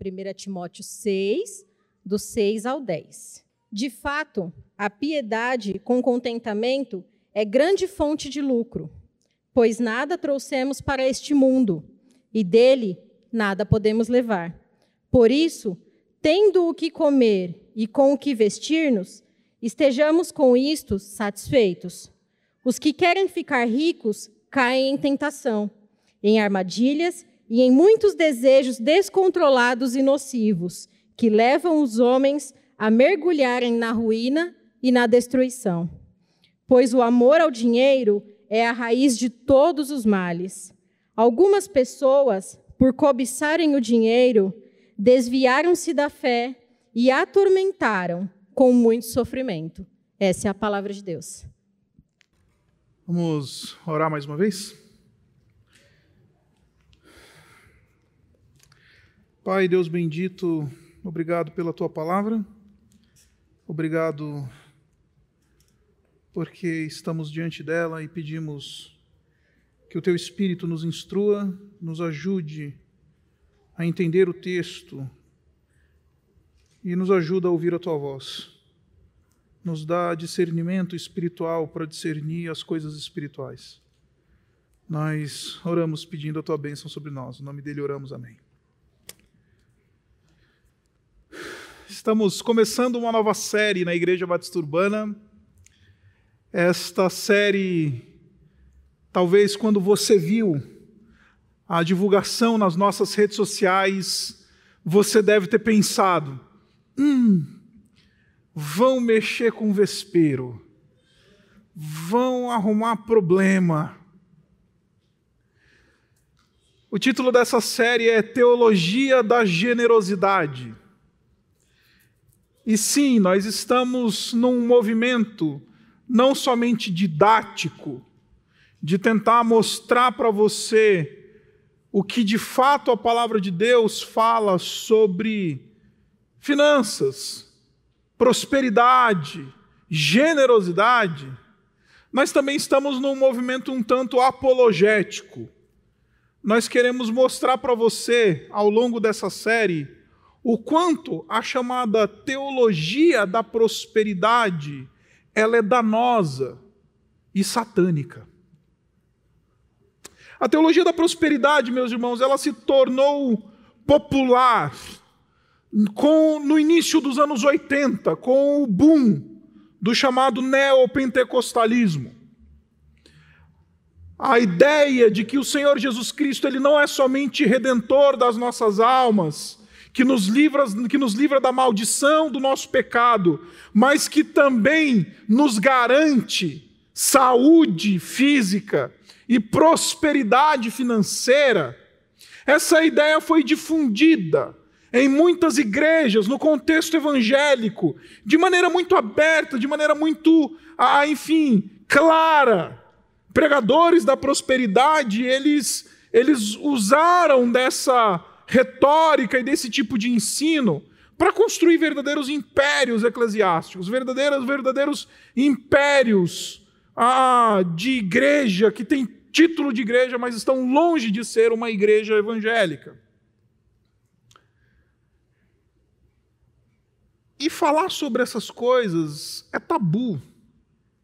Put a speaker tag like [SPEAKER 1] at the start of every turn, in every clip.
[SPEAKER 1] 1 Timóteo 6, do 6 ao 10. De fato, a piedade com contentamento é grande fonte de lucro, pois nada trouxemos para este mundo e dele nada podemos levar. Por isso, tendo o que comer e com o que vestir-nos, estejamos com isto satisfeitos. Os que querem ficar ricos caem em tentação, em armadilhas e em muitos desejos descontrolados e nocivos, que levam os homens a mergulharem na ruína e na destruição. Pois o amor ao dinheiro é a raiz de todos os males. Algumas pessoas, por cobiçarem o dinheiro, desviaram-se da fé e atormentaram com muito sofrimento. Essa é a palavra de Deus.
[SPEAKER 2] Vamos orar mais uma vez? Pai, Deus bendito, obrigado pela tua palavra, obrigado porque estamos diante dela e pedimos que o teu Espírito nos instrua, nos ajude a entender o texto e nos ajuda a ouvir a tua voz. Nos dá discernimento espiritual para discernir as coisas espirituais. Nós oramos pedindo a tua bênção sobre nós. Em nome dele oramos, amém. Estamos começando uma nova série na Igreja Batista Urbana. Esta série, talvez quando você viu a divulgação nas nossas redes sociais, você deve ter pensado: hum, vão mexer com vespeiro, vão arrumar problema. O título dessa série é Teologia da Generosidade. E sim, nós estamos num movimento não somente didático, de tentar mostrar para você o que de fato a palavra de Deus fala sobre finanças, prosperidade, generosidade, mas também estamos num movimento um tanto apologético. Nós queremos mostrar para você, ao longo dessa série, o quanto a chamada teologia da prosperidade ela é danosa e satânica. A teologia da prosperidade, meus irmãos, ela se tornou popular com, no início dos anos 80, com o boom do chamado neopentecostalismo. A ideia de que o Senhor Jesus Cristo ele não é somente redentor das nossas almas, que nos livra, que nos livra da maldição do nosso pecado, mas que também nos garante saúde física e prosperidade financeira. Essa ideia foi difundida em muitas igrejas, no contexto evangélico, de maneira muito aberta, de maneira muito, ah, enfim, clara. Pregadores da prosperidade, eles, eles usaram dessa retórica e desse tipo de ensino para construir verdadeiros impérios eclesiásticos, verdadeiros, verdadeiros impérios ah, de igreja que tem título de igreja, mas estão longe de ser uma igreja evangélica. E falar sobre essas coisas é tabu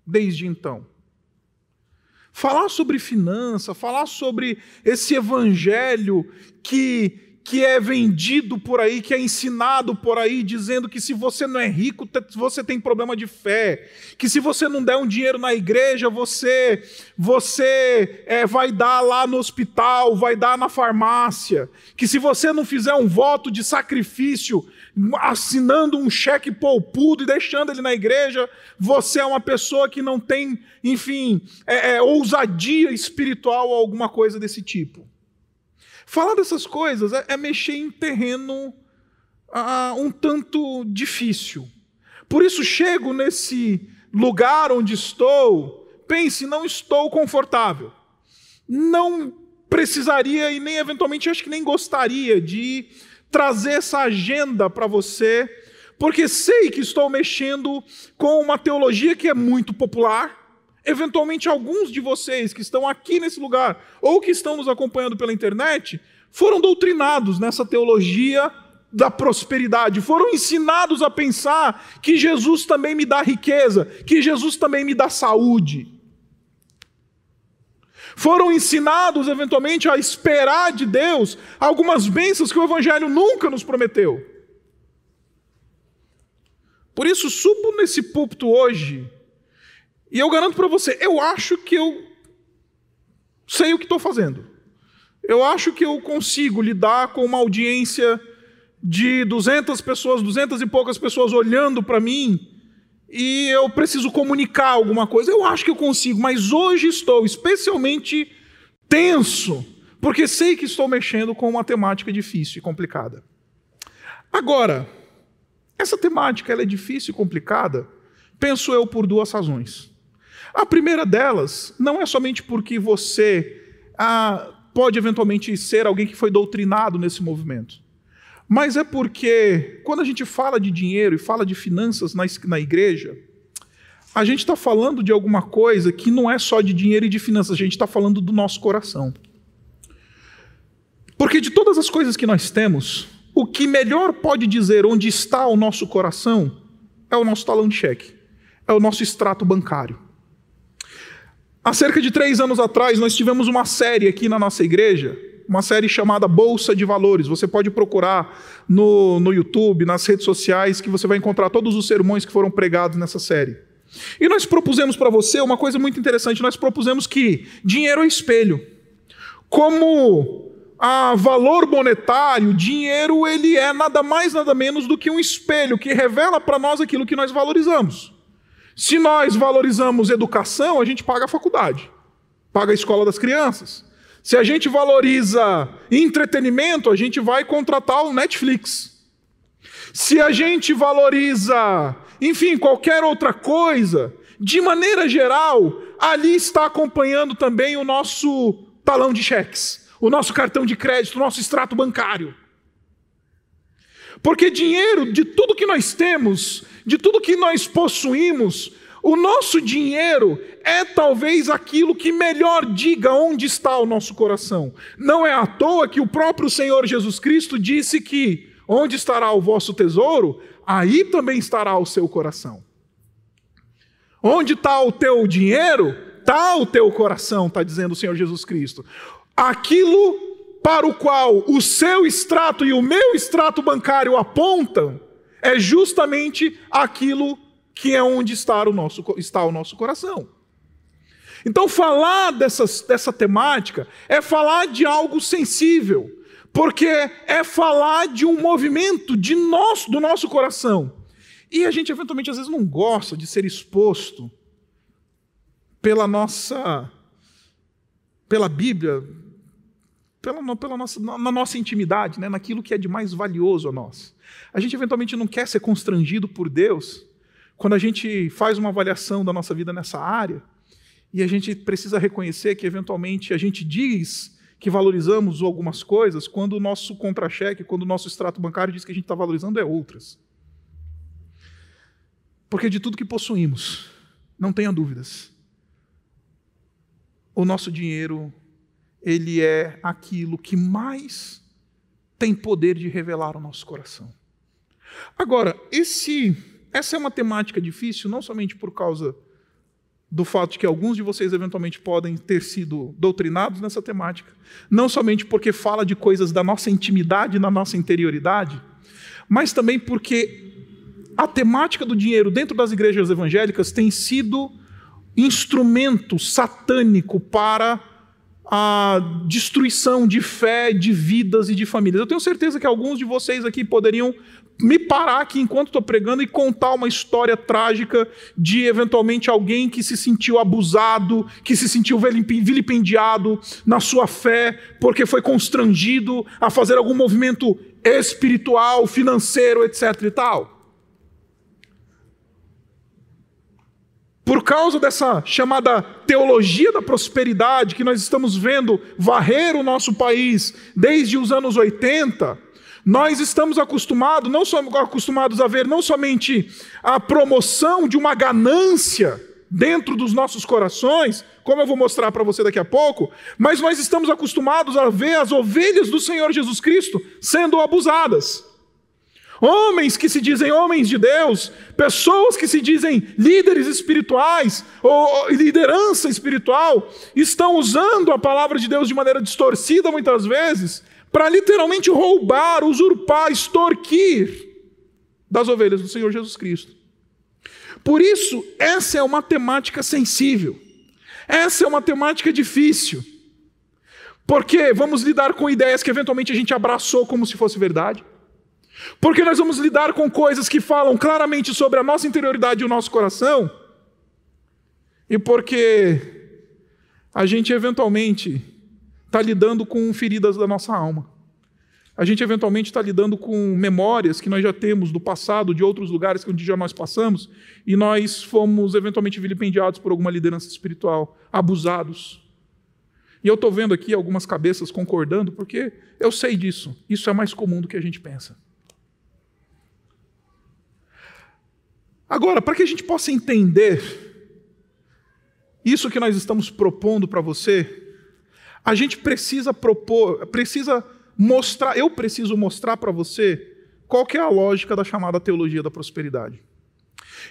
[SPEAKER 2] desde então. Falar sobre finança, falar sobre esse evangelho que que é vendido por aí, que é ensinado por aí, dizendo que se você não é rico, você tem problema de fé, que se você não der um dinheiro na igreja, você você é, vai dar lá no hospital, vai dar na farmácia, que se você não fizer um voto de sacrifício, assinando um cheque poupudo e deixando ele na igreja, você é uma pessoa que não tem, enfim, é, é, ousadia espiritual ou alguma coisa desse tipo. Falar dessas coisas é, é mexer em terreno ah, um tanto difícil. Por isso chego nesse lugar onde estou, pense, não estou confortável. Não precisaria e nem eventualmente acho que nem gostaria de trazer essa agenda para você, porque sei que estou mexendo com uma teologia que é muito popular, Eventualmente, alguns de vocês que estão aqui nesse lugar ou que estão nos acompanhando pela internet foram doutrinados nessa teologia da prosperidade, foram ensinados a pensar que Jesus também me dá riqueza, que Jesus também me dá saúde. Foram ensinados eventualmente a esperar de Deus algumas bênçãos que o Evangelho nunca nos prometeu. Por isso, subo nesse púlpito hoje, e eu garanto para você, eu acho que eu sei o que estou fazendo. Eu acho que eu consigo lidar com uma audiência de 200 pessoas, 200 e poucas pessoas olhando para mim, e eu preciso comunicar alguma coisa. Eu acho que eu consigo, mas hoje estou especialmente tenso, porque sei que estou mexendo com uma temática difícil e complicada. Agora, essa temática ela é difícil e complicada, penso eu, por duas razões. A primeira delas não é somente porque você ah, pode eventualmente ser alguém que foi doutrinado nesse movimento, mas é porque quando a gente fala de dinheiro e fala de finanças na, na igreja, a gente está falando de alguma coisa que não é só de dinheiro e de finanças, a gente está falando do nosso coração. Porque de todas as coisas que nós temos, o que melhor pode dizer onde está o nosso coração é o nosso talão de cheque, é o nosso extrato bancário. Há cerca de três anos atrás, nós tivemos uma série aqui na nossa igreja, uma série chamada Bolsa de Valores. Você pode procurar no, no YouTube, nas redes sociais, que você vai encontrar todos os sermões que foram pregados nessa série. E nós propusemos para você uma coisa muito interessante: nós propusemos que dinheiro é espelho. Como a valor monetário, dinheiro ele é nada mais nada menos do que um espelho que revela para nós aquilo que nós valorizamos. Se nós valorizamos educação, a gente paga a faculdade, paga a escola das crianças. Se a gente valoriza entretenimento, a gente vai contratar o Netflix. Se a gente valoriza, enfim, qualquer outra coisa, de maneira geral, ali está acompanhando também o nosso talão de cheques o nosso cartão de crédito, o nosso extrato bancário. Porque dinheiro, de tudo que nós temos, de tudo que nós possuímos, o nosso dinheiro é talvez aquilo que melhor diga onde está o nosso coração. Não é à toa que o próprio Senhor Jesus Cristo disse que onde estará o vosso tesouro, aí também estará o seu coração. Onde está o teu dinheiro, está o teu coração, está dizendo o Senhor Jesus Cristo aquilo para o qual o seu extrato e o meu extrato bancário apontam é justamente aquilo que é onde está o nosso, está o nosso coração. Então, falar dessas, dessa temática é falar de algo sensível, porque é falar de um movimento de nosso, do nosso coração. E a gente, eventualmente, às vezes não gosta de ser exposto pela nossa, pela Bíblia, pela, pela nossa, na nossa intimidade, né, naquilo que é de mais valioso a nós. A gente eventualmente não quer ser constrangido por Deus quando a gente faz uma avaliação da nossa vida nessa área e a gente precisa reconhecer que eventualmente a gente diz que valorizamos algumas coisas quando o nosso contra-cheque, quando o nosso extrato bancário diz que a gente está valorizando é outras. Porque de tudo que possuímos, não tenha dúvidas, o nosso dinheiro ele é aquilo que mais tem poder de revelar o nosso coração. Agora, esse, essa é uma temática difícil, não somente por causa do fato de que alguns de vocês eventualmente podem ter sido doutrinados nessa temática, não somente porque fala de coisas da nossa intimidade, da nossa interioridade, mas também porque a temática do dinheiro dentro das igrejas evangélicas tem sido instrumento satânico para a destruição de fé, de vidas e de famílias. Eu tenho certeza que alguns de vocês aqui poderiam me parar aqui enquanto estou pregando e contar uma história trágica de eventualmente alguém que se sentiu abusado, que se sentiu vilipendiado na sua fé, porque foi constrangido a fazer algum movimento espiritual, financeiro, etc. e tal. Por causa dessa chamada teologia da prosperidade que nós estamos vendo varrer o nosso país desde os anos 80, nós estamos acostumados, não somos acostumados a ver não somente a promoção de uma ganância dentro dos nossos corações, como eu vou mostrar para você daqui a pouco, mas nós estamos acostumados a ver as ovelhas do Senhor Jesus Cristo sendo abusadas. Homens que se dizem homens de Deus, pessoas que se dizem líderes espirituais ou liderança espiritual, estão usando a palavra de Deus de maneira distorcida muitas vezes para literalmente roubar, usurpar, extorquir das ovelhas do Senhor Jesus Cristo. Por isso, essa é uma temática sensível. Essa é uma temática difícil. Porque vamos lidar com ideias que eventualmente a gente abraçou como se fosse verdade. Porque nós vamos lidar com coisas que falam claramente sobre a nossa interioridade e o nosso coração. E porque a gente eventualmente está lidando com feridas da nossa alma. A gente eventualmente está lidando com memórias que nós já temos do passado, de outros lugares que onde já nós passamos, e nós fomos eventualmente vilipendiados por alguma liderança espiritual, abusados. E eu estou vendo aqui algumas cabeças concordando, porque eu sei disso. Isso é mais comum do que a gente pensa. Agora, para que a gente possa entender isso que nós estamos propondo para você, a gente precisa propor, precisa mostrar, eu preciso mostrar para você qual que é a lógica da chamada teologia da prosperidade.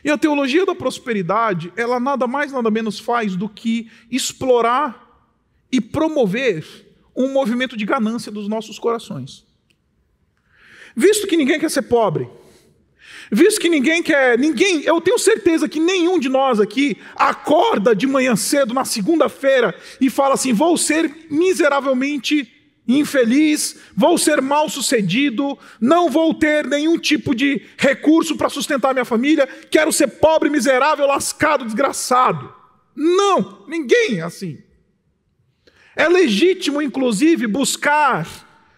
[SPEAKER 2] E a teologia da prosperidade, ela nada mais nada menos faz do que explorar e promover um movimento de ganância dos nossos corações. Visto que ninguém quer ser pobre, Visto que ninguém quer, ninguém, eu tenho certeza que nenhum de nós aqui acorda de manhã cedo na segunda-feira e fala assim: vou ser miseravelmente infeliz, vou ser mal sucedido, não vou ter nenhum tipo de recurso para sustentar minha família, quero ser pobre, miserável, lascado, desgraçado. Não, ninguém é assim. É legítimo, inclusive, buscar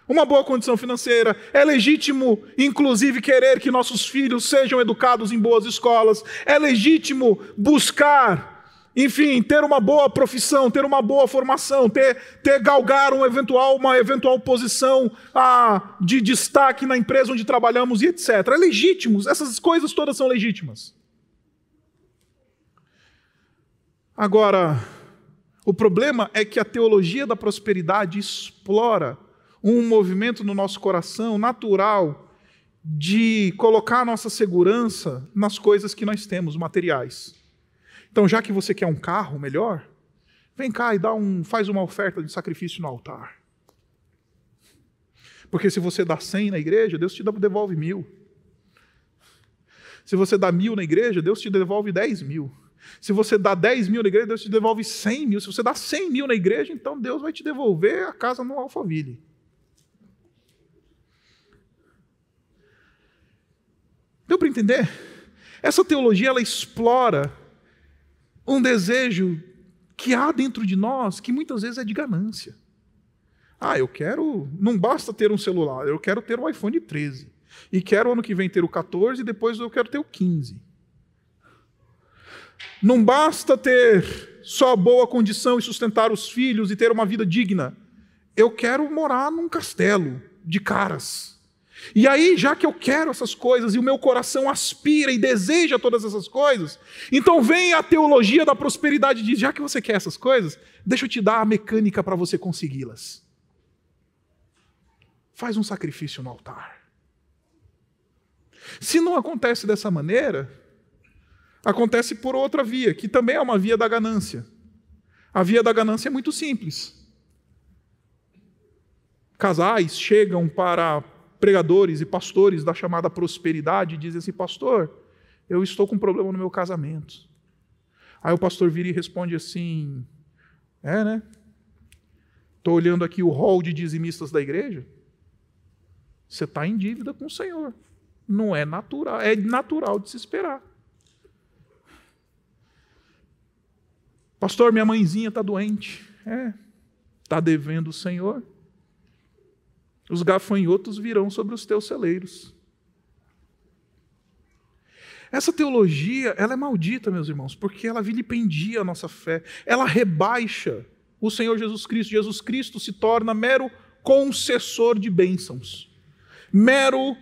[SPEAKER 2] uma boa condição financeira. É legítimo, inclusive, querer que nossos filhos sejam educados em boas escolas. É legítimo buscar, enfim, ter uma boa profissão, ter uma boa formação, ter, ter galgar um eventual, uma eventual posição ah, de destaque na empresa onde trabalhamos e etc. É legítimo, essas coisas todas são legítimas. Agora, o problema é que a teologia da prosperidade explora um movimento no nosso coração natural de colocar a nossa segurança nas coisas que nós temos, materiais. Então, já que você quer um carro melhor, vem cá e dá um, faz uma oferta de sacrifício no altar. Porque se você dá cem na igreja, Deus te devolve mil. Se você dá mil na igreja, Deus te devolve dez mil. Se você dá 10 mil na igreja, Deus te devolve 100 mil. Se você dá 100 mil na igreja, então Deus vai te devolver a casa no Alphaville. Deu para entender? Essa teologia ela explora um desejo que há dentro de nós que muitas vezes é de ganância. Ah, eu quero. Não basta ter um celular, eu quero ter o iPhone 13. E quero ano que vem ter o 14 e depois eu quero ter o 15. Não basta ter só boa condição e sustentar os filhos e ter uma vida digna. Eu quero morar num castelo de caras. E aí, já que eu quero essas coisas e o meu coração aspira e deseja todas essas coisas, então vem a teologia da prosperidade e diz: já que você quer essas coisas, deixa eu te dar a mecânica para você consegui-las. Faz um sacrifício no altar. Se não acontece dessa maneira, acontece por outra via, que também é uma via da ganância. A via da ganância é muito simples. Casais chegam para pregadores e pastores da chamada prosperidade dizem assim: Pastor, eu estou com um problema no meu casamento. Aí o pastor vira e responde assim: É, né? Estou olhando aqui o hall de dizimistas da igreja. Você está em dívida com o Senhor. Não é natural, é natural de se esperar. Pastor, minha mãezinha está doente. É, está devendo o Senhor os gafanhotos virão sobre os teus celeiros. Essa teologia, ela é maldita, meus irmãos, porque ela vilipendia a nossa fé, ela rebaixa o Senhor Jesus Cristo. Jesus Cristo se torna mero concessor de bênçãos, mero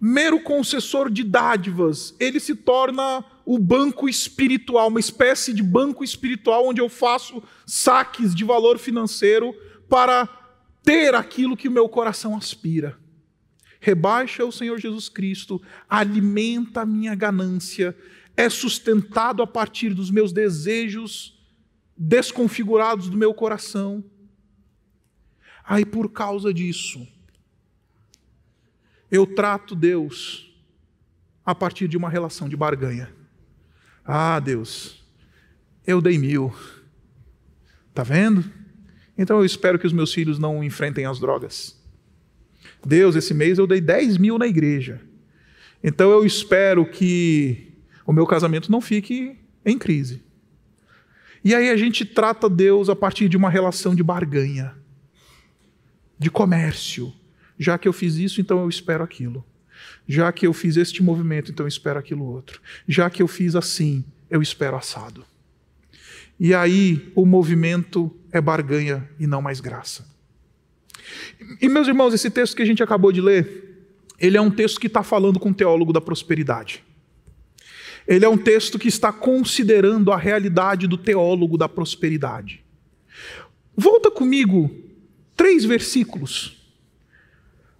[SPEAKER 2] mero concessor de dádivas. Ele se torna o banco espiritual, uma espécie de banco espiritual onde eu faço saques de valor financeiro para ter aquilo que o meu coração aspira. rebaixa o Senhor Jesus Cristo, alimenta a minha ganância, é sustentado a partir dos meus desejos desconfigurados do meu coração. Aí, por causa disso, eu trato Deus a partir de uma relação de barganha. Ah, Deus, eu dei mil. Tá vendo? Então eu espero que os meus filhos não enfrentem as drogas. Deus, esse mês eu dei 10 mil na igreja. Então eu espero que o meu casamento não fique em crise. E aí a gente trata Deus a partir de uma relação de barganha, de comércio. Já que eu fiz isso, então eu espero aquilo. Já que eu fiz este movimento, então eu espero aquilo outro. Já que eu fiz assim, eu espero assado. E aí o movimento é barganha e não mais graça. E meus irmãos, esse texto que a gente acabou de ler, ele é um texto que está falando com o teólogo da prosperidade. Ele é um texto que está considerando a realidade do teólogo da prosperidade. Volta comigo três versículos.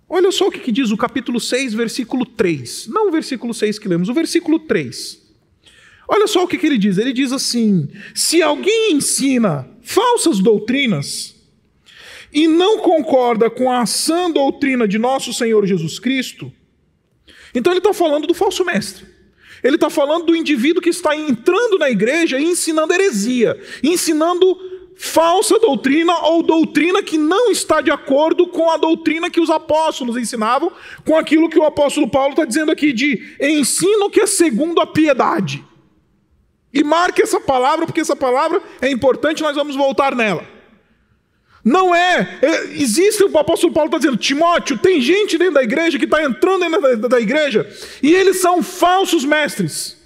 [SPEAKER 2] Olha só o que, diz o capítulo 6, versículo 3. Não o versículo 6 que lemos, o versículo 3. Olha só o que, que ele diz. Ele diz assim: se alguém ensina falsas doutrinas e não concorda com a sã doutrina de nosso Senhor Jesus Cristo, então ele está falando do falso mestre. Ele está falando do indivíduo que está entrando na igreja e ensinando heresia, ensinando falsa doutrina ou doutrina que não está de acordo com a doutrina que os apóstolos ensinavam, com aquilo que o apóstolo Paulo está dizendo aqui de ensino que é segundo a piedade. E marque essa palavra, porque essa palavra é importante, nós vamos voltar nela. Não é, é existe, o apóstolo Paulo está dizendo, Timóteo, tem gente dentro da igreja que está entrando dentro da, da igreja, e eles são falsos mestres.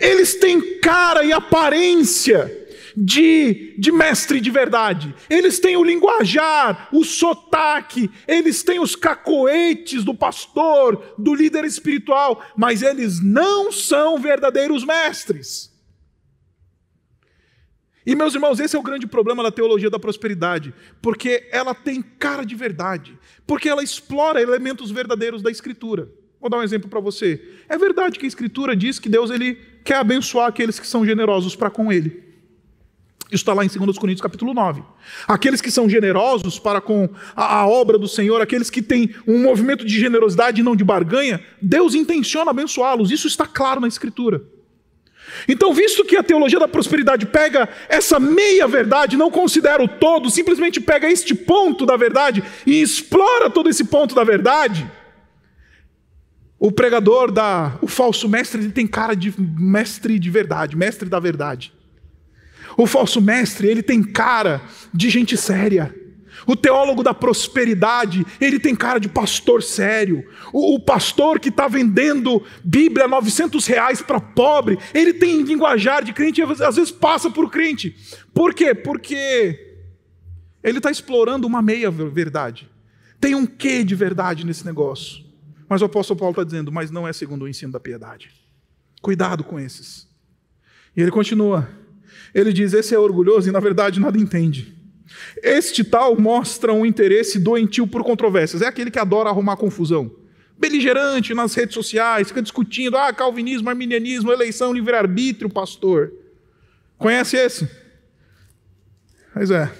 [SPEAKER 2] Eles têm cara e aparência de, de mestre de verdade. Eles têm o linguajar, o sotaque, eles têm os cacoetes do pastor, do líder espiritual, mas eles não são verdadeiros mestres. E meus irmãos, esse é o grande problema da teologia da prosperidade, porque ela tem cara de verdade, porque ela explora elementos verdadeiros da Escritura. Vou dar um exemplo para você. É verdade que a Escritura diz que Deus ele quer abençoar aqueles que são generosos para com Ele. Isso está lá em 2 Coríntios capítulo 9. Aqueles que são generosos para com a, a, obra do Senhor, aqueles que têm um movimento de generosidade e não de barganha, Deus intenciona abençoá-los. Isso está claro na Escritura. Então, visto que a teologia da prosperidade pega essa meia verdade, não considera o todo, simplesmente pega este ponto da verdade e explora todo esse ponto da verdade, o pregador da, o falso mestre, ele tem cara de mestre de verdade, mestre da verdade. O falso mestre, ele tem cara de gente séria. O teólogo da prosperidade, ele tem cara de pastor sério. O, o pastor que está vendendo Bíblia a 900 reais para pobre, ele tem linguajar de crente às vezes passa por crente. Por quê? Porque ele está explorando uma meia verdade. Tem um quê de verdade nesse negócio. Mas o apóstolo Paulo está dizendo, mas não é segundo o ensino da piedade. Cuidado com esses. E ele continua. Ele diz: esse é orgulhoso e na verdade nada entende. Este tal mostra um interesse doentio por controvérsias. É aquele que adora arrumar confusão. Beligerante nas redes sociais, fica discutindo: ah, calvinismo, arminianismo, eleição, livre-arbítrio, pastor. Conhece esse? Pois é.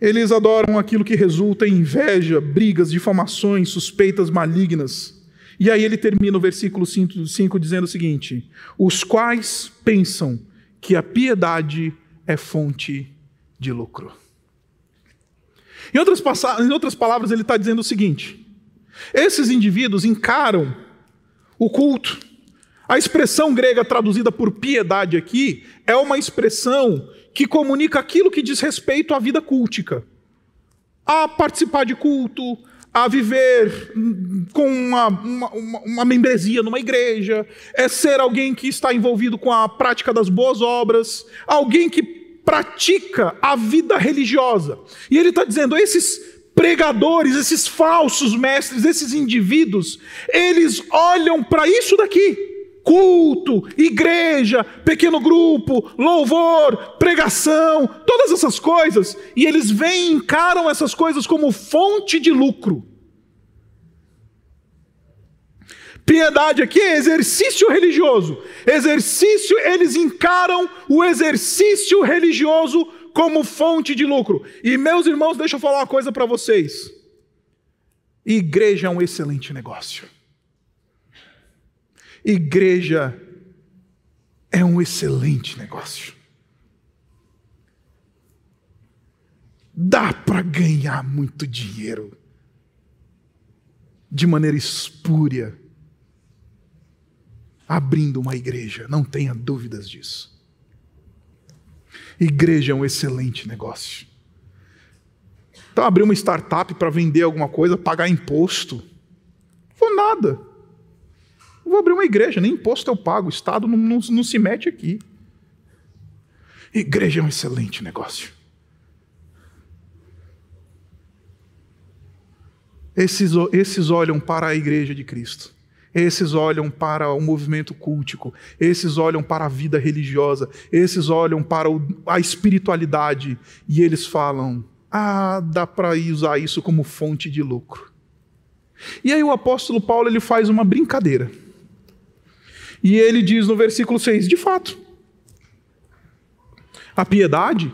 [SPEAKER 2] Eles adoram aquilo que resulta em inveja, brigas, difamações, suspeitas malignas e aí ele termina o versículo 5 dizendo o seguinte: os quais pensam que a piedade é fonte de lucro. Em outras, em outras palavras, ele está dizendo o seguinte: esses indivíduos encaram o culto. A expressão grega traduzida por piedade aqui é uma expressão que comunica aquilo que diz respeito à vida cultica. A participar de culto, a viver com uma, uma, uma, membresia numa igreja, é ser alguém que está envolvido com a prática das boas obras, alguém que pratica a vida religiosa. E ele está dizendo: esses pregadores, esses falsos mestres, esses indivíduos, eles olham para isso daqui. Culto, igreja, pequeno grupo, louvor, pregação, todas essas coisas, e eles vêm e encaram essas coisas como fonte de lucro. Piedade aqui é exercício religioso. Exercício, eles encaram o exercício religioso como fonte de lucro. E meus irmãos, deixa eu falar uma coisa para vocês. Igreja é um excelente negócio. Igreja é um excelente negócio. Dá para ganhar muito dinheiro de maneira espúria abrindo uma igreja, não tenha dúvidas disso. Igreja é um excelente negócio. Então, abrir uma startup para vender alguma coisa, pagar imposto, vou nada. Vou abrir uma igreja, nem imposto eu pago, o Estado não, não, não se mete aqui. Igreja é um excelente negócio. Esses, esses olham para a igreja de Cristo. Esses olham para o movimento cultico, esses olham para a vida religiosa, esses olham para a espiritualidade e eles falam: ah, dá para usar isso como fonte de lucro. E aí o apóstolo Paulo ele faz uma brincadeira. E ele diz no versículo 6: de fato, a piedade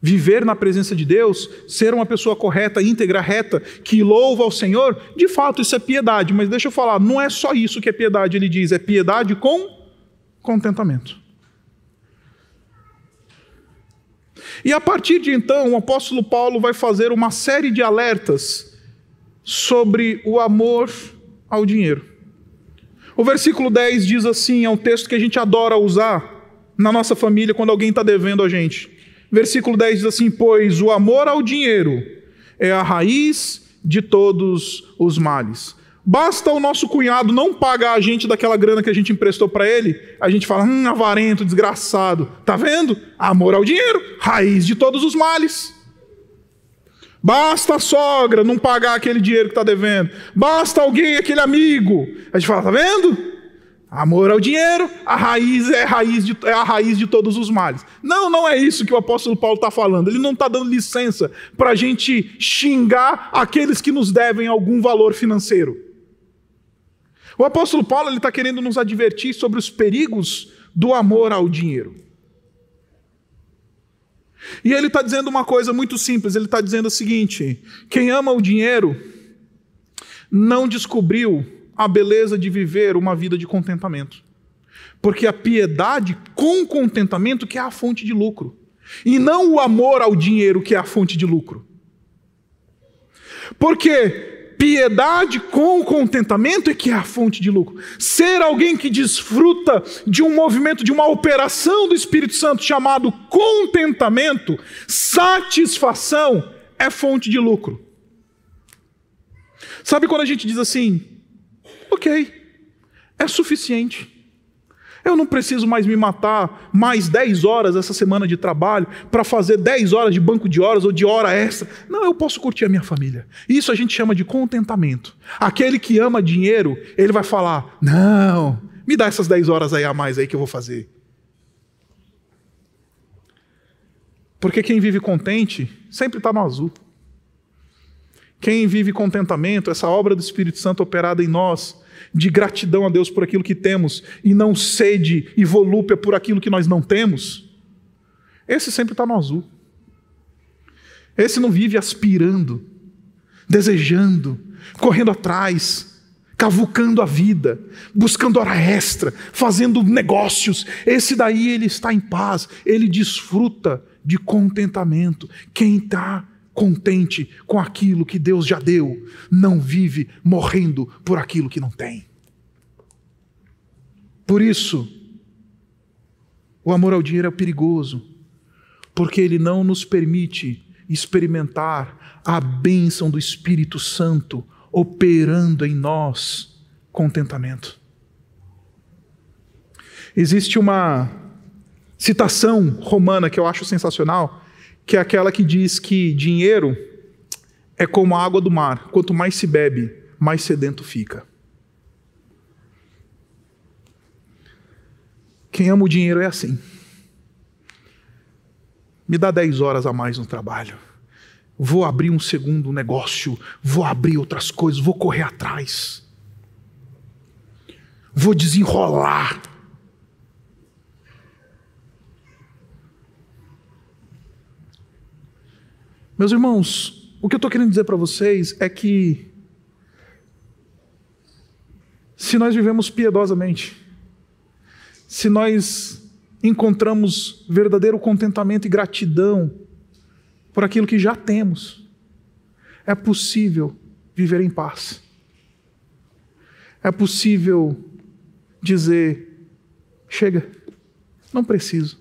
[SPEAKER 2] viver na presença de Deus, ser uma pessoa correta, íntegra, reta, que louva ao Senhor, de fato isso é piedade, mas deixa eu falar, não é só isso que é piedade, ele diz, é piedade com contentamento. E a partir de então, o apóstolo Paulo vai fazer uma série de alertas sobre o amor ao dinheiro. O versículo 10 diz assim: é um texto que a gente adora usar na nossa família quando alguém está devendo a gente. Versículo 10 diz assim: Pois o amor ao dinheiro é a raiz de todos os males. Basta o nosso cunhado não pagar a gente daquela grana que a gente emprestou para ele, a gente fala, hum, avarento, desgraçado. Tá vendo? Amor ao dinheiro, raiz de todos os males. Basta a sogra não pagar aquele dinheiro que está devendo. Basta alguém, aquele amigo. A gente fala, tá vendo? Amor ao dinheiro, a raiz é a raiz de, é a raiz de todos os males. Não, não é isso que o apóstolo Paulo está falando. Ele não está dando licença para a gente xingar aqueles que nos devem algum valor financeiro. O apóstolo Paulo está querendo nos advertir sobre os perigos do amor ao dinheiro. E ele está dizendo uma coisa muito simples: ele está dizendo o seguinte: quem ama o dinheiro não descobriu a beleza de viver uma vida de contentamento. Porque a piedade com contentamento que é a fonte de lucro. E não o amor ao dinheiro que é a fonte de lucro. Porque piedade com contentamento é que é a fonte de lucro. Ser alguém que desfruta de um movimento, de uma operação do Espírito Santo chamado contentamento, satisfação, é fonte de lucro. Sabe quando a gente diz assim, Ok, é suficiente. Eu não preciso mais me matar mais 10 horas essa semana de trabalho para fazer 10 horas de banco de horas ou de hora extra. Não, eu posso curtir a minha família. Isso a gente chama de contentamento. Aquele que ama dinheiro, ele vai falar: Não, me dá essas 10 horas aí a mais aí que eu vou fazer. Porque quem vive contente sempre está no azul. Quem vive contentamento, essa obra do Espírito Santo operada em nós, de gratidão a Deus por aquilo que temos e não sede e volúpia por aquilo que nós não temos, esse sempre está no azul. Esse não vive aspirando, desejando, correndo atrás, cavucando a vida, buscando hora extra, fazendo negócios. Esse daí ele está em paz, ele desfruta de contentamento. Quem está contente com aquilo que Deus já deu, não vive morrendo por aquilo que não tem. Por isso, o amor ao dinheiro é perigoso, porque ele não nos permite experimentar a bênção do Espírito Santo operando em nós contentamento. Existe uma citação romana que eu acho sensacional, que é aquela que diz que dinheiro é como a água do mar, quanto mais se bebe, mais sedento fica. Quem ama o dinheiro é assim. Me dá 10 horas a mais no trabalho. Vou abrir um segundo negócio, vou abrir outras coisas, vou correr atrás. Vou desenrolar. Meus irmãos, o que eu estou querendo dizer para vocês é que, se nós vivemos piedosamente, se nós encontramos verdadeiro contentamento e gratidão por aquilo que já temos, é possível viver em paz. É possível dizer: chega, não preciso.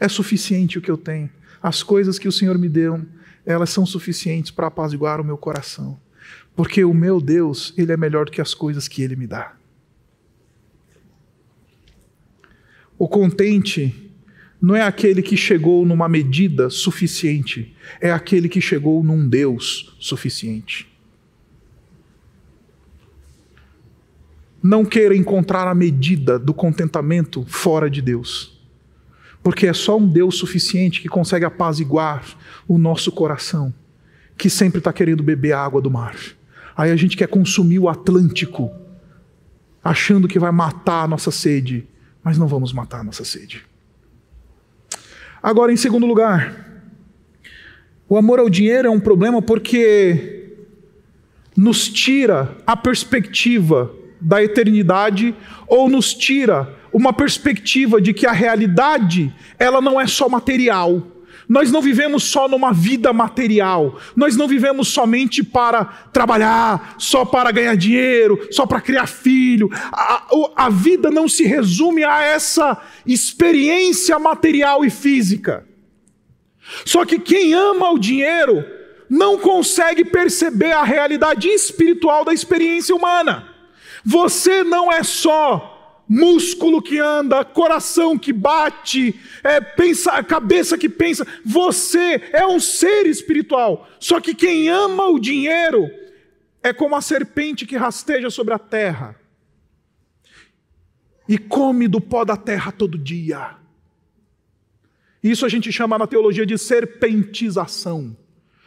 [SPEAKER 2] É suficiente o que eu tenho. As coisas que o Senhor me deu, elas são suficientes para apaziguar o meu coração. Porque o meu Deus, Ele é melhor do que as coisas que Ele me dá. O contente não é aquele que chegou numa medida suficiente, é aquele que chegou num Deus suficiente. Não queira encontrar a medida do contentamento fora de Deus, porque é só um Deus suficiente que consegue apaziguar o nosso coração, que sempre está querendo beber a água do mar. Aí a gente quer consumir o Atlântico, achando que vai matar a nossa sede, mas não vamos matar a nossa sede. Agora, em segundo lugar, o amor ao dinheiro é um problema porque nos tira a perspectiva da eternidade ou nos tira uma perspectiva de que a realidade ela não é só material. Nós não vivemos só numa vida material. Nós não vivemos somente para trabalhar, só para ganhar dinheiro, só para criar filho. A, a, vida não se resume a essa experiência material e física. Só que quem ama o dinheiro não consegue perceber a realidade espiritual da experiência humana. Você não é só músculo que anda, coração que bate, é, pensa, cabeça que pensa. Você é um ser espiritual. Só que quem ama o dinheiro é como a serpente que rasteja sobre a terra e come do pó da terra todo dia. Isso a gente chama na teologia de serpentização.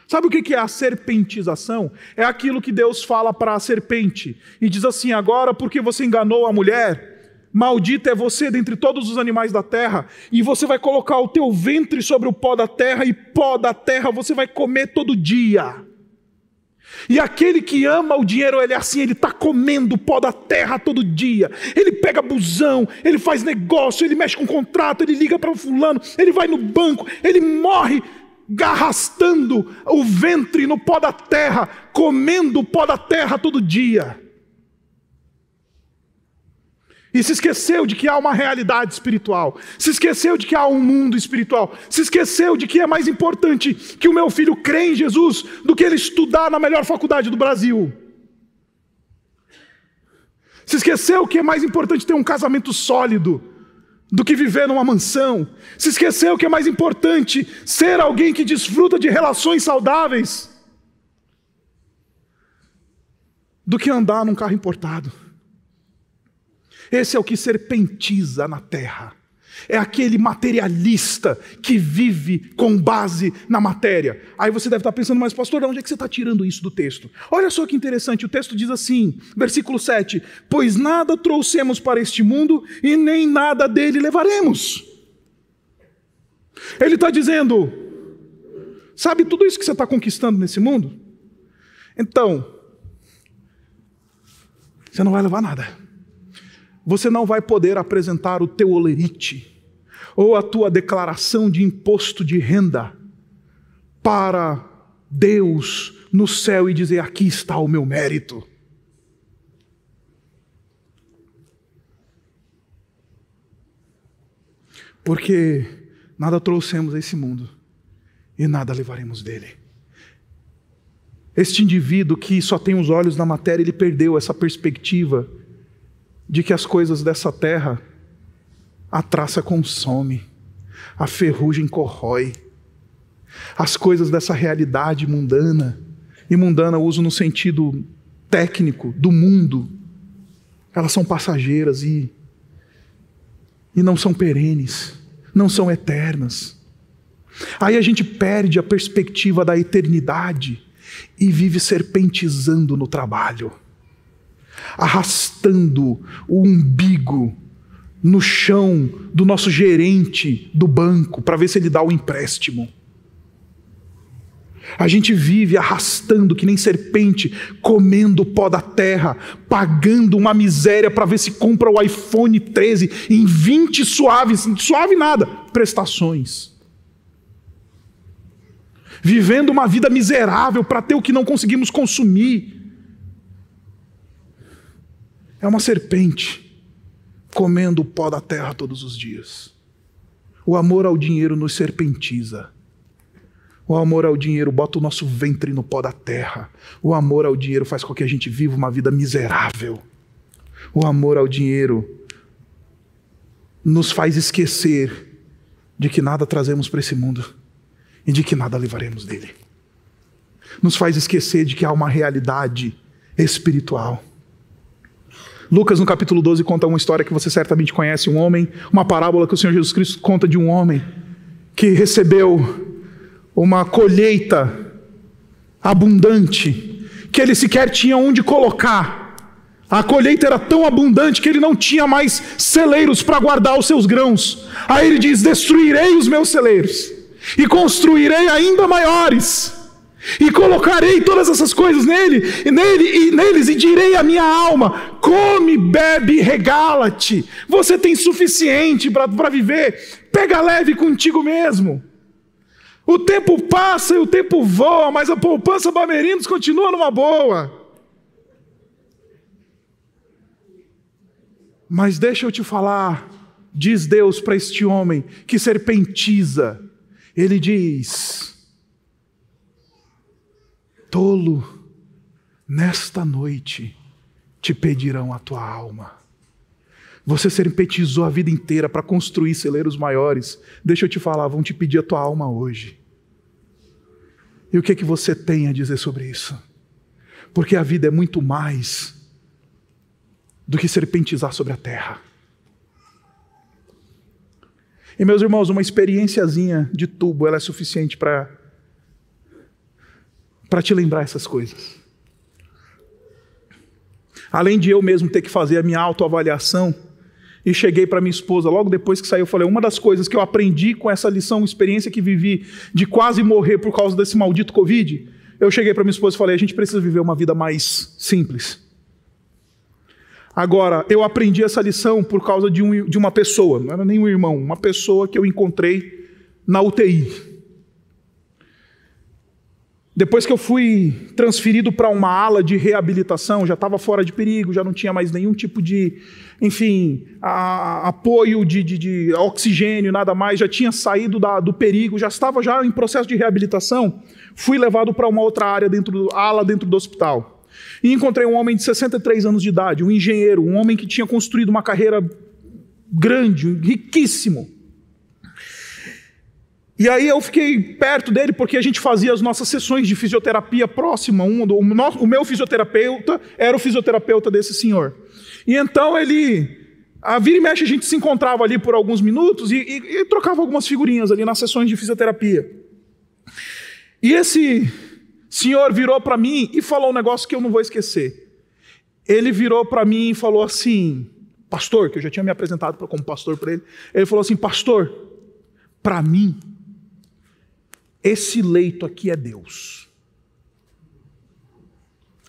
[SPEAKER 2] Sabe o que é a serpentização? É aquilo que Deus fala para a serpente e diz assim: agora, porque você enganou a mulher, Maldito é você dentre todos os animais da terra, e você vai colocar o teu ventre sobre o pó da terra, e pó da terra você vai comer todo dia. E aquele que ama o dinheiro, ele é assim, ele está comendo pó da terra todo dia. Ele pega busão, ele faz negócio, ele mexe com contrato, ele liga para o fulano, ele vai no banco, ele morre garrastando o ventre no pó da terra, comendo pó da terra todo dia. E se esqueceu de que há uma realidade espiritual. Se esqueceu de que há um mundo espiritual. Se esqueceu de que é mais importante que o meu filho crê em Jesus do que ele estudar na melhor faculdade do Brasil. Se esqueceu que é mais importante ter um casamento sólido do que viver numa mansão. Se esqueceu que é mais importante ser alguém que desfruta de relações saudáveis do que andar num carro importado. Esse é o que serpentiza na terra. É aquele materialista que vive com base na matéria. Aí você deve estar pensando, mas pastor, onde é que você está tirando isso do texto? Olha só que interessante, o texto diz assim, versículo 7: Pois nada trouxemos para este mundo e nem nada dele levaremos. Ele está dizendo, sabe tudo isso que você está conquistando nesse mundo? Então, você não vai levar nada você não vai poder apresentar o teu olerite ou a tua declaração de imposto de renda para Deus no céu e dizer: aqui está o meu mérito. Porque nada trouxemos a esse mundo e nada levaremos dele. Este indivíduo que só tem os olhos na matéria, ele perdeu essa perspectiva de que as coisas dessa terra a traça consome, a ferrugem corrói. As coisas dessa realidade mundana, e mundana uso no sentido técnico do mundo, elas são passageiras e e não são perenes, não são eternas. Aí a gente perde a perspectiva da eternidade e vive serpentizando no trabalho, arrastando o umbigo no chão do nosso gerente do banco para ver se ele dá o empréstimo. A gente vive arrastando que nem serpente, comendo o pó da terra, pagando uma miséria para ver se compra o iPhone 13 em 20 suaves, suave nada, prestações. Vivendo uma vida miserável para ter o que não conseguimos consumir. É uma serpente comendo o pó da terra todos os dias. O amor ao dinheiro nos serpentiza. O amor ao dinheiro bota o nosso ventre no pó da terra. O amor ao dinheiro faz com que a gente viva uma vida miserável. O amor ao dinheiro nos faz esquecer de que nada trazemos para esse mundo e de que nada levaremos dele. Nos faz esquecer de que há uma realidade espiritual. Lucas, no capítulo 12, conta uma história que você certamente conhece: um homem, uma parábola que o Senhor Jesus Cristo conta de um homem que recebeu uma colheita abundante, que ele sequer tinha onde colocar. A colheita era tão abundante que ele não tinha mais celeiros para guardar os seus grãos. Aí ele diz: Destruirei os meus celeiros e construirei ainda maiores. E colocarei todas essas coisas nele, e nele e neles e direi à minha alma: come, bebe, regala-te. Você tem suficiente para viver. Pega leve contigo mesmo. O tempo passa e o tempo voa, mas a poupança Bamerindos continua numa boa. Mas deixa eu te falar, diz Deus para este homem que serpentiza. Ele diz: Tolo, nesta noite te pedirão a tua alma. Você serpentizou a vida inteira para construir celeiros maiores. Deixa eu te falar, vão te pedir a tua alma hoje. E o que é que você tem a dizer sobre isso? Porque a vida é muito mais do que serpentizar sobre a terra. E meus irmãos, uma experiênciazinha de tubo, ela é suficiente para para te lembrar essas coisas. Além de eu mesmo ter que fazer a minha autoavaliação, e cheguei para minha esposa, logo depois que saiu, eu falei: uma das coisas que eu aprendi com essa lição, experiência que vivi, de quase morrer por causa desse maldito Covid, eu cheguei para minha esposa e falei: a gente precisa viver uma vida mais simples. Agora, eu aprendi essa lição por causa de, um, de uma pessoa, não era nem um irmão, uma pessoa que eu encontrei na UTI. Depois que eu fui transferido para uma ala de reabilitação, já estava fora de perigo, já não tinha mais nenhum tipo de, enfim, a, apoio de, de, de, oxigênio, nada mais, já tinha saído da, do perigo, já estava já em processo de reabilitação. Fui levado para uma outra área dentro ala dentro do hospital. E encontrei um homem de 63 anos de idade, um engenheiro, um homem que tinha construído uma carreira grande, riquíssimo. E aí eu fiquei perto dele porque a gente fazia as nossas sessões de fisioterapia próxima. Um, o, nosso, o meu fisioterapeuta era o fisioterapeuta desse senhor. E então ele, a vira e mexe, a gente se encontrava ali por alguns minutos e, e, e trocava algumas figurinhas ali nas sessões de fisioterapia. E esse senhor virou para mim e falou um negócio que eu não vou esquecer. Ele virou para mim e falou assim, pastor, que eu já tinha me apresentado como pastor para ele. Ele falou assim, pastor, para mim esse leito aqui é Deus.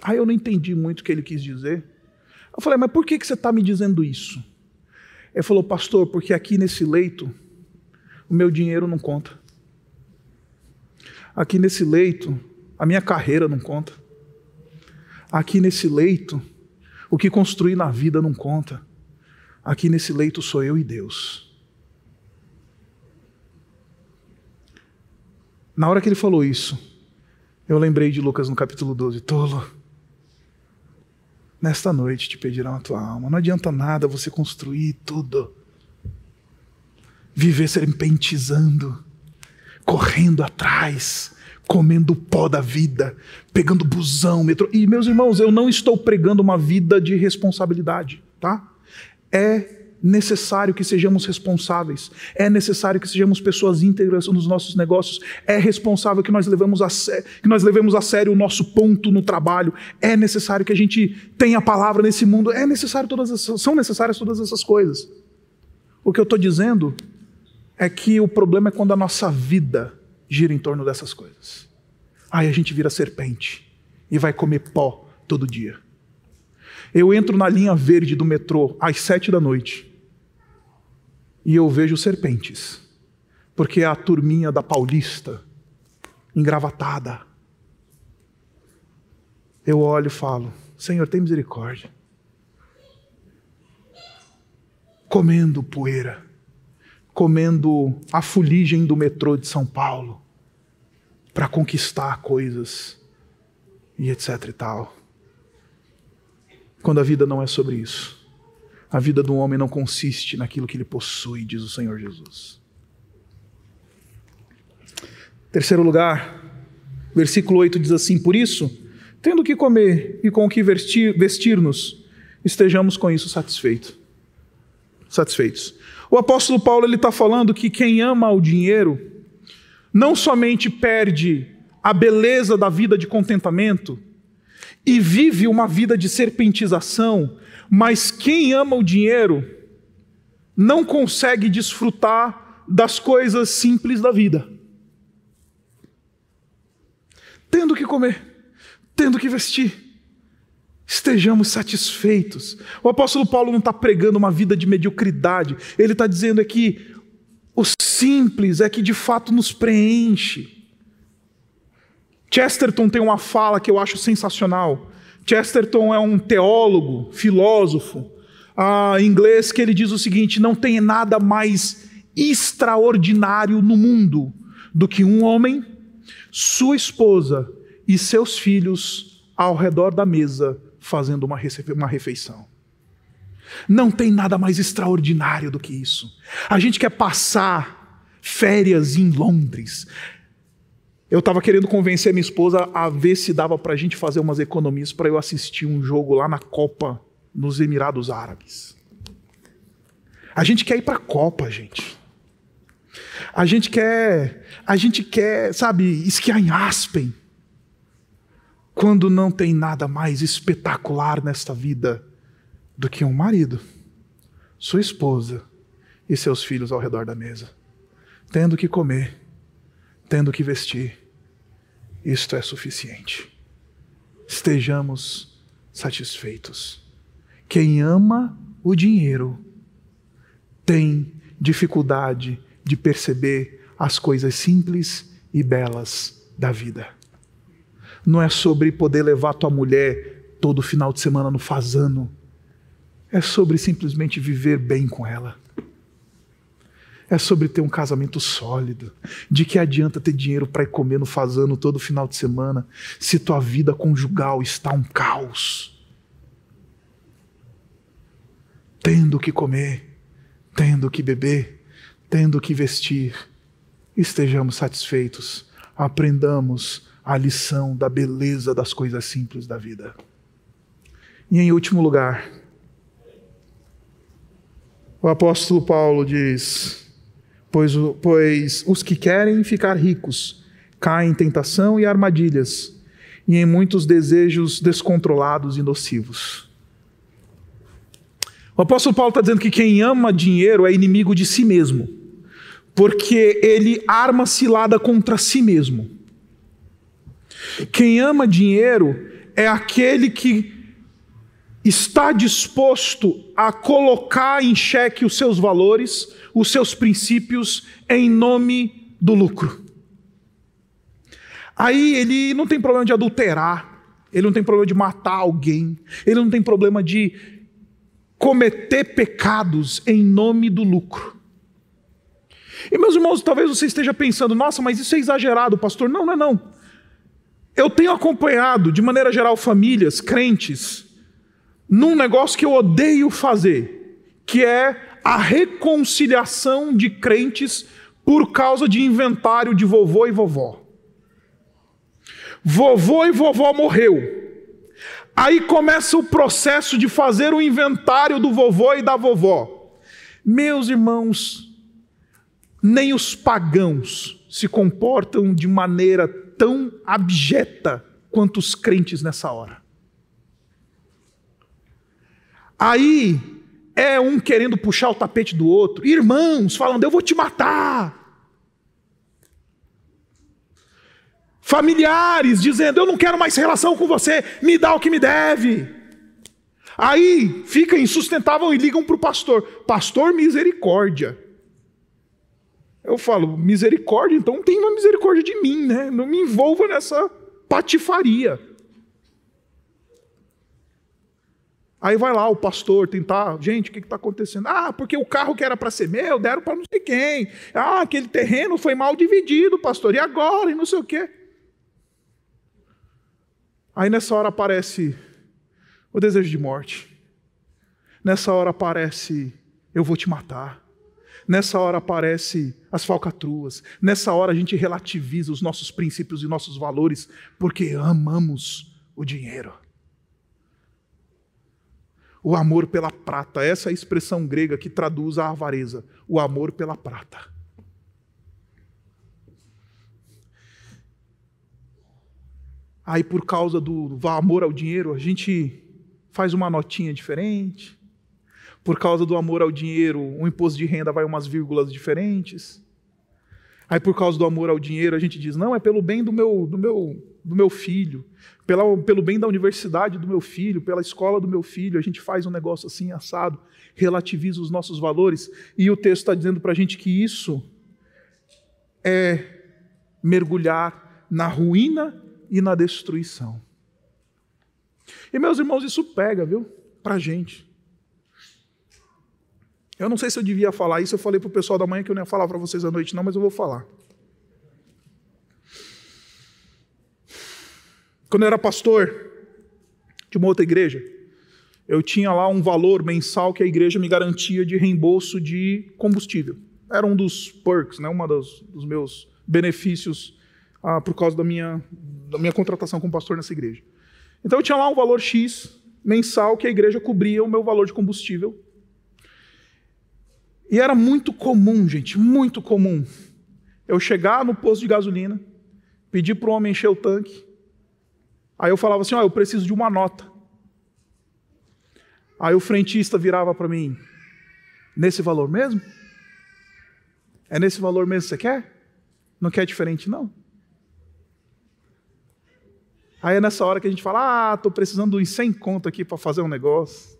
[SPEAKER 2] Aí eu não entendi muito o que ele quis dizer. Eu falei, mas por que, você está me dizendo isso? Ele falou, pastor, porque aqui nesse leito o meu dinheiro não conta. Aqui nesse leito a minha carreira não conta. Aqui nesse leito o que construí na vida não conta. Aqui nesse leito sou eu e Deus. Na hora que ele falou isso, eu lembrei de Lucas no capítulo 12: Tolo, nesta noite te pedirão a tua alma. Não adianta nada você construir tudo, viver serpentizando, correndo atrás, comendo o pó da vida, pegando busão, metrô. E meus irmãos, eu não estou pregando uma vida de responsabilidade, tá? É necessário que sejamos responsáveis, é necessário que sejamos pessoas íntegras nos nossos negócios, é responsável que nós levemos a, sé que nós levemos a sério o nosso ponto no trabalho, é necessário que a gente tenha a palavra nesse mundo, é necessário todas essas, são necessárias todas essas coisas. O que eu estou dizendo é que o problema é quando a nossa vida gira em torno dessas coisas. Aí a gente vira serpente e vai comer pó todo dia. Eu entro na linha verde do metrô às sete da noite e eu vejo serpentes, porque é a turminha da Paulista, engravatada. Eu olho e falo: Senhor, tem misericórdia. Comendo poeira, comendo a fuligem do metrô de São Paulo, para conquistar coisas e etc e tal. Quando a vida não é sobre isso. A vida do homem não consiste naquilo que ele possui, diz o Senhor Jesus. Terceiro lugar, versículo 8 diz assim: Por isso, tendo que comer e com o que vestir-nos, estejamos com isso satisfeitos. Satisfeitos. O apóstolo Paulo ele está falando que quem ama o dinheiro não somente perde a beleza da vida de contentamento e vive uma vida de serpentização, mas quem ama o dinheiro não consegue desfrutar das coisas simples da vida. Tendo que comer, tendo que vestir, estejamos satisfeitos. O apóstolo Paulo não está pregando uma vida de mediocridade, ele está dizendo aqui: o simples é que de fato nos preenche. Chesterton tem uma fala que eu acho sensacional. Chesterton é um teólogo, filósofo, uh, inglês, que ele diz o seguinte: não tem nada mais extraordinário no mundo do que um homem, sua esposa e seus filhos ao redor da mesa fazendo uma, uma refeição. Não tem nada mais extraordinário do que isso. A gente quer passar férias em Londres. Eu estava querendo convencer minha esposa a ver se dava para a gente fazer umas economias para eu assistir um jogo lá na Copa nos Emirados Árabes. A gente quer ir para a Copa, gente. A gente quer, a gente quer, sabe, esquiar em Aspen. Quando não tem nada mais espetacular nesta vida do que um marido, sua esposa e seus filhos ao redor da mesa, tendo que comer tendo que vestir, isto é suficiente. Estejamos satisfeitos. Quem ama o dinheiro tem dificuldade de perceber as coisas simples e belas da vida. Não é sobre poder levar tua mulher todo final de semana no fazano. É sobre simplesmente viver bem com ela é sobre ter um casamento sólido. De que adianta ter dinheiro para ir comer no fazano todo final de semana se tua vida conjugal está um caos? Tendo que comer, tendo que beber, tendo que vestir, estejamos satisfeitos, aprendamos a lição da beleza das coisas simples da vida. E em último lugar, o apóstolo Paulo diz: pois, pois os que querem ficar ricos caem em tentação e armadilhas, e em muitos desejos descontrolados e nocivos. O apóstolo Paulo está dizendo que quem ama dinheiro é inimigo de si mesmo, porque ele arma cilada contra si mesmo. Quem ama dinheiro é aquele que está disposto a colocar em xeque os seus valores, os seus princípios em nome do lucro. Aí ele não tem problema de adulterar, ele não tem problema de matar alguém, ele não tem problema de cometer pecados em nome do lucro. E meus irmãos, talvez você esteja pensando, nossa, mas isso é exagerado, pastor. Não, não é não. Eu tenho acompanhado, de maneira geral, famílias, crentes, num negócio que eu odeio fazer, que é a reconciliação de crentes por causa de inventário de vovô e vovó. Vovô e vovó morreu. Aí começa o processo de fazer o inventário do vovô e da vovó. Meus irmãos, nem os pagãos se comportam de maneira tão abjeta quanto os crentes nessa hora. Aí é um querendo puxar o tapete do outro, irmãos falando: Eu vou te matar. Familiares dizendo: Eu não quero mais relação com você, me dá o que me deve. Aí fica insustentável e ligam para o pastor: Pastor, misericórdia. Eu falo: Misericórdia? Então tem uma misericórdia de mim, né? Não me envolva nessa patifaria. Aí vai lá o pastor tentar, gente, o que está acontecendo? Ah, porque o carro que era para ser meu, deram para não sei quem. Ah, aquele terreno foi mal dividido, pastor, e agora? E não sei o quê. Aí nessa hora aparece o desejo de morte. Nessa hora aparece, eu vou te matar. Nessa hora aparece as falcatruas. Nessa hora a gente relativiza os nossos princípios e nossos valores porque amamos o dinheiro. O amor pela prata, essa é a expressão grega que traduz a avareza. O amor pela prata. Aí, por causa do amor ao dinheiro, a gente faz uma notinha diferente. Por causa do amor ao dinheiro, o imposto de renda vai umas vírgulas diferentes. Aí, por causa do amor ao dinheiro, a gente diz: não, é pelo bem do meu, do meu, do meu filho, pela, pelo bem da universidade do meu filho, pela escola do meu filho. A gente faz um negócio assim assado, relativiza os nossos valores. E o texto está dizendo para a gente que isso é mergulhar na ruína e na destruição. E meus irmãos, isso pega, viu? Para a gente. Eu não sei se eu devia falar isso, eu falei para o pessoal da manhã que eu não ia falar para vocês à noite, não, mas eu vou falar. Quando eu era pastor de uma outra igreja, eu tinha lá um valor mensal que a igreja me garantia de reembolso de combustível. Era um dos perks, né? um dos, dos meus benefícios ah, por causa da minha, da minha contratação como pastor nessa igreja. Então eu tinha lá um valor X mensal que a igreja cobria o meu valor de combustível. E era muito comum, gente, muito comum, eu chegar no posto de gasolina, pedir para o homem encher o tanque, aí eu falava assim: ó, eu preciso de uma nota. Aí o frentista virava para mim: nesse valor mesmo? É nesse valor mesmo que você quer? Não quer diferente, não? Aí é nessa hora que a gente fala: ah, estou precisando de 100 conto aqui para fazer um negócio.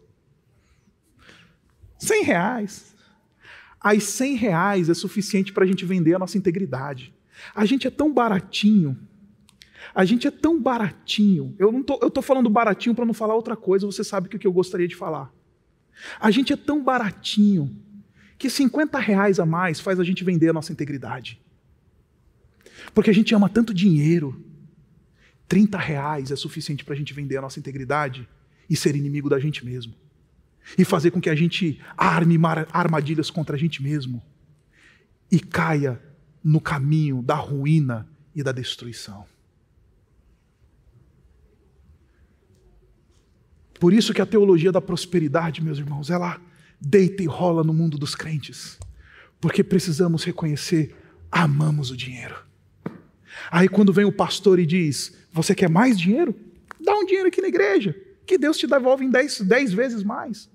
[SPEAKER 2] 100 reais. Aí 100 reais é suficiente para a gente vender a nossa integridade. A gente é tão baratinho. A gente é tão baratinho. Eu não tô, eu tô falando baratinho para não falar outra coisa. Você sabe o que eu gostaria de falar. A gente é tão baratinho que 50 reais a mais faz a gente vender a nossa integridade. Porque a gente ama tanto dinheiro 30 reais é suficiente para a gente vender a nossa integridade e ser inimigo da gente mesmo. E fazer com que a gente arme armadilhas contra a gente mesmo e caia no caminho da ruína e da destruição. Por isso que a teologia da prosperidade, meus irmãos, ela deita e rola no mundo dos crentes. Porque precisamos reconhecer, amamos o dinheiro. Aí quando vem o pastor e diz: Você quer mais dinheiro? Dá um dinheiro aqui na igreja, que Deus te devolve em dez, dez vezes mais.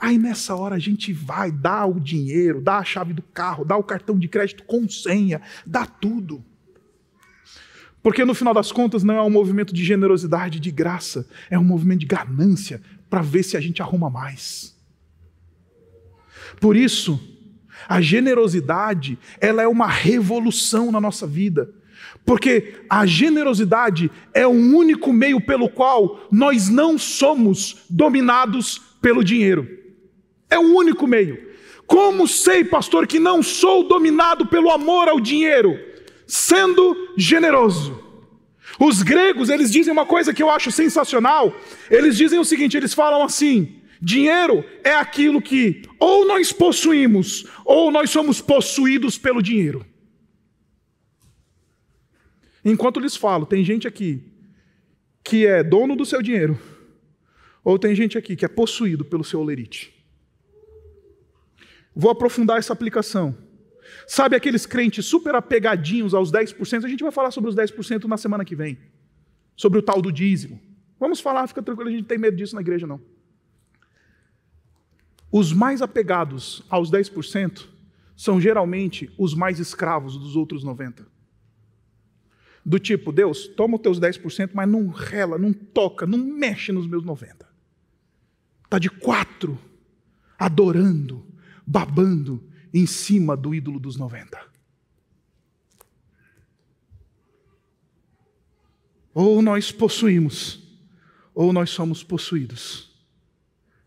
[SPEAKER 2] Aí nessa hora a gente vai, dá o dinheiro, dá a chave do carro, dá o cartão de crédito com senha, dá tudo. Porque no final das contas não é um movimento de generosidade, de graça, é um movimento de ganância para ver se a gente arruma mais. Por isso, a generosidade, ela é uma revolução na nossa vida. Porque a generosidade é o único meio pelo qual nós não somos dominados pelo dinheiro. É o único meio. Como sei, pastor, que não sou dominado pelo amor ao dinheiro? Sendo generoso. Os gregos, eles dizem uma coisa que eu acho sensacional. Eles dizem o seguinte: eles falam assim: dinheiro é aquilo que ou nós possuímos, ou nós somos possuídos pelo dinheiro. Enquanto lhes falo, tem gente aqui que é dono do seu dinheiro, ou tem gente aqui que é possuído pelo seu olerite. Vou aprofundar essa aplicação. Sabe aqueles crentes super apegadinhos aos 10%? A gente vai falar sobre os 10% na semana que vem. Sobre o tal do dízimo. Vamos falar, fica tranquilo, a gente não tem medo disso na igreja, não. Os mais apegados aos 10% são geralmente os mais escravos dos outros 90%. Do tipo, Deus, toma os teus 10%, mas não rela, não toca, não mexe nos meus 90%. Está de quatro, adorando, babando em cima do ídolo dos 90%. Ou nós possuímos, ou nós somos possuídos.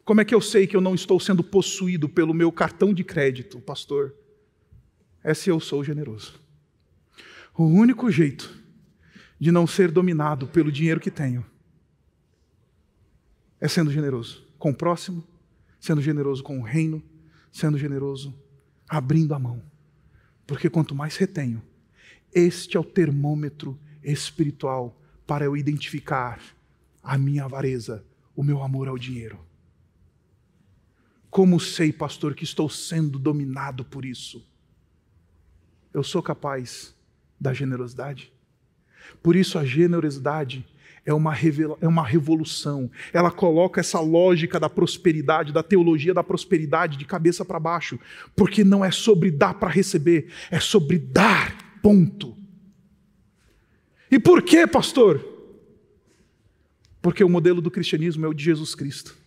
[SPEAKER 2] Como é que eu sei que eu não estou sendo possuído pelo meu cartão de crédito, pastor? É se eu sou generoso. O único jeito de não ser dominado pelo dinheiro que tenho é sendo generoso com o próximo, sendo generoso com o reino, sendo generoso, abrindo a mão. Porque quanto mais retenho, este é o termômetro espiritual para eu identificar a minha avareza, o meu amor ao dinheiro. Como sei, pastor, que estou sendo dominado por isso? Eu sou capaz da generosidade. Por isso, a generosidade é uma, é uma revolução. Ela coloca essa lógica da prosperidade, da teologia da prosperidade, de cabeça para baixo. Porque não é sobre dar para receber, é sobre dar, ponto. E por quê, pastor? Porque o modelo do cristianismo é o de Jesus Cristo,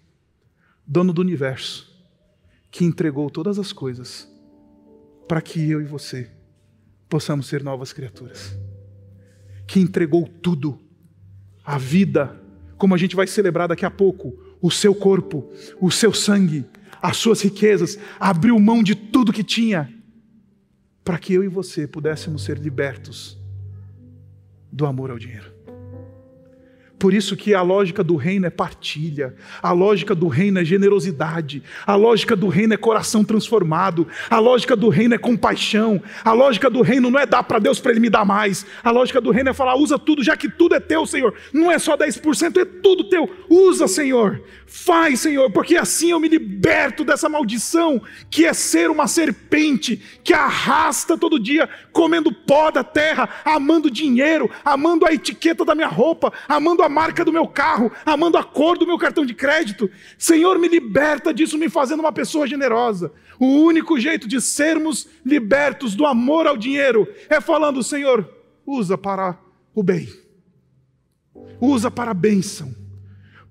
[SPEAKER 2] dono do universo que entregou todas as coisas para que eu e você possamos ser novas criaturas. Que entregou tudo, a vida, como a gente vai celebrar daqui a pouco, o seu corpo, o seu sangue, as suas riquezas, abriu mão de tudo que tinha, para que eu e você pudéssemos ser libertos do amor ao dinheiro. Por isso que a lógica do reino é partilha, a lógica do reino é generosidade, a lógica do reino é coração transformado, a lógica do reino é compaixão, a lógica do reino não é dar para Deus para Ele me dar mais, a lógica do reino é falar, usa tudo, já que tudo é teu, Senhor. Não é só 10%, é tudo teu. Usa, Senhor. Faz, Senhor, porque assim eu me liberto dessa maldição que é ser uma serpente que arrasta todo dia, comendo pó da terra, amando dinheiro, amando a etiqueta da minha roupa, amando a marca do meu carro, amando a cor do meu cartão de crédito. Senhor, me liberta disso, me fazendo uma pessoa generosa. O único jeito de sermos libertos do amor ao dinheiro é falando: Senhor, usa para o bem, usa para a bênção,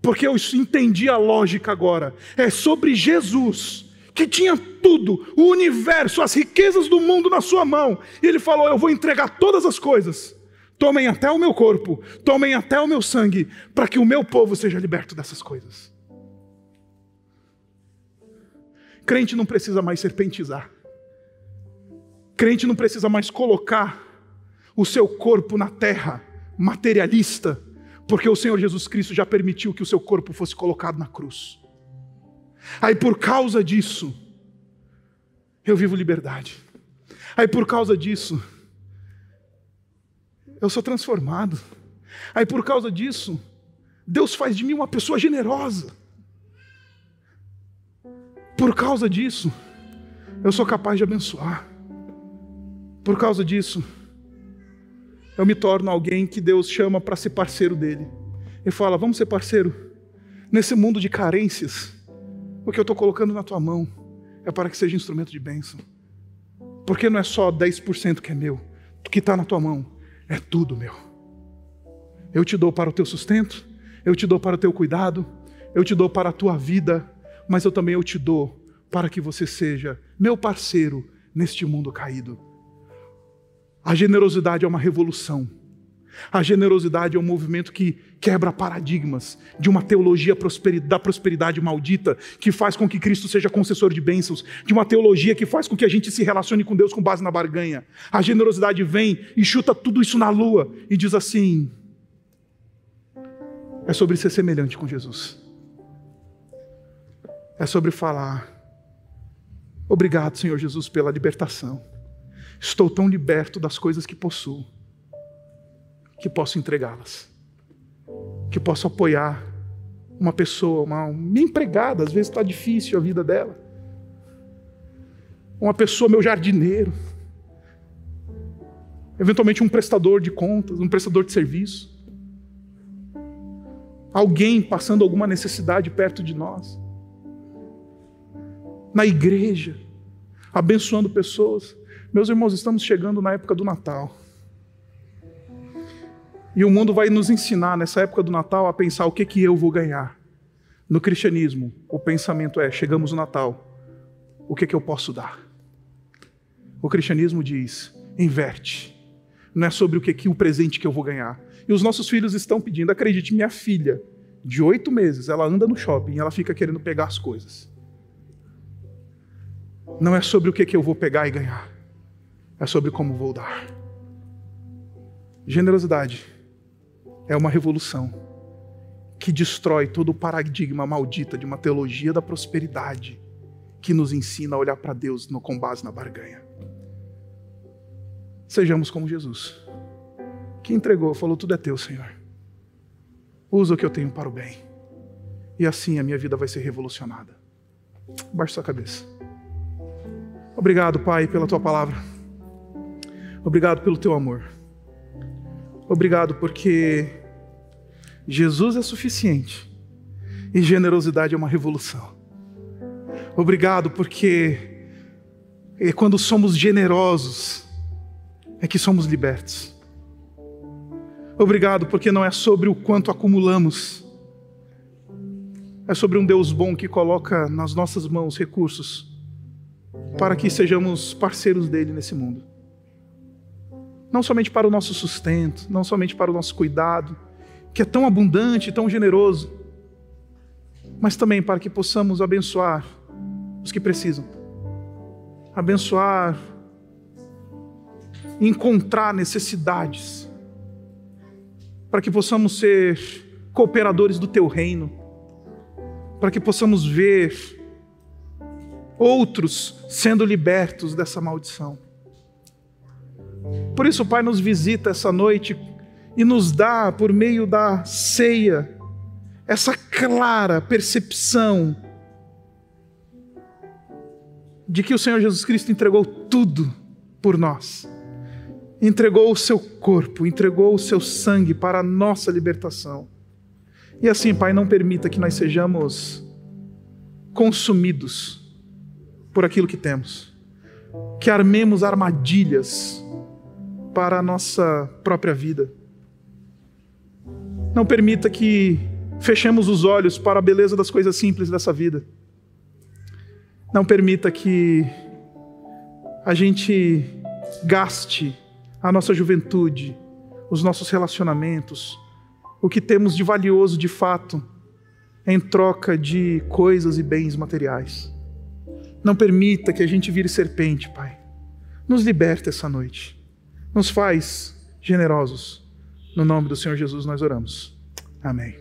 [SPEAKER 2] porque eu entendi a lógica agora. É sobre Jesus que tinha tudo, o universo, as riquezas do mundo na sua mão. E ele falou: Eu vou entregar todas as coisas tomem até o meu corpo, tomem até o meu sangue, para que o meu povo seja liberto dessas coisas. Crente não precisa mais serpentizar. Crente não precisa mais colocar o seu corpo na terra, materialista, porque o Senhor Jesus Cristo já permitiu que o seu corpo fosse colocado na cruz. Aí por causa disso, eu vivo liberdade. Aí por causa disso, eu sou transformado. Aí por causa disso, Deus faz de mim uma pessoa generosa. Por causa disso, eu sou capaz de abençoar. Por causa disso, eu me torno alguém que Deus chama para ser parceiro dele. E fala: Vamos ser parceiro. Nesse mundo de carências, o que eu estou colocando na tua mão é para que seja instrumento de bênção. Porque não é só 10% que é meu, que está na tua mão é tudo meu. Eu te dou para o teu sustento, eu te dou para o teu cuidado, eu te dou para a tua vida, mas eu também eu te dou para que você seja meu parceiro neste mundo caído. A generosidade é uma revolução. A generosidade é um movimento que quebra paradigmas de uma teologia da prosperidade maldita, que faz com que Cristo seja concessor de bênçãos, de uma teologia que faz com que a gente se relacione com Deus com base na barganha. A generosidade vem e chuta tudo isso na lua e diz assim: é sobre ser semelhante com Jesus. É sobre falar: obrigado, Senhor Jesus, pela libertação. Estou tão liberto das coisas que possuo que posso entregá-las, que posso apoiar uma pessoa, uma minha empregada, às vezes está difícil a vida dela. uma pessoa, meu jardineiro, eventualmente um prestador de contas, um prestador de serviço, alguém passando alguma necessidade perto de nós, na igreja, abençoando pessoas. Meus irmãos, estamos chegando na época do Natal. E o mundo vai nos ensinar nessa época do Natal a pensar o que que eu vou ganhar. No cristianismo, o pensamento é: chegamos no Natal, o que que eu posso dar? O cristianismo diz: inverte. Não é sobre o que que o presente que eu vou ganhar. E os nossos filhos estão pedindo, acredite, minha filha, de oito meses, ela anda no shopping ela fica querendo pegar as coisas. Não é sobre o que que eu vou pegar e ganhar. É sobre como vou dar. Generosidade é uma revolução que destrói todo o paradigma maldita de uma teologia da prosperidade que nos ensina a olhar para Deus no, com base na barganha. Sejamos como Jesus, que entregou, falou: Tudo é teu, Senhor. Usa o que eu tenho para o bem. E assim a minha vida vai ser revolucionada. Baixe sua cabeça. Obrigado, Pai, pela tua palavra. Obrigado pelo teu amor. Obrigado porque Jesus é suficiente e generosidade é uma revolução. Obrigado porque é quando somos generosos é que somos libertos. Obrigado porque não é sobre o quanto acumulamos, é sobre um Deus bom que coloca nas nossas mãos recursos para que sejamos parceiros dele nesse mundo não somente para o nosso sustento, não somente para o nosso cuidado, que é tão abundante, tão generoso, mas também para que possamos abençoar os que precisam, abençoar, encontrar necessidades, para que possamos ser cooperadores do Teu reino, para que possamos ver outros sendo libertos dessa maldição. Por isso, Pai nos visita essa noite e nos dá, por meio da ceia, essa clara percepção de que o Senhor Jesus Cristo entregou tudo por nós. Entregou o seu corpo, entregou o seu sangue para a nossa libertação. E assim, Pai, não permita que nós sejamos consumidos por aquilo que temos, que armemos armadilhas para a nossa própria vida. Não permita que fechemos os olhos para a beleza das coisas simples dessa vida. Não permita que a gente gaste a nossa juventude, os nossos relacionamentos, o que temos de valioso de fato, em troca de coisas e bens materiais. Não permita que a gente vire serpente, Pai. Nos liberta essa noite nos faz generosos. No nome do Senhor Jesus nós oramos. Amém.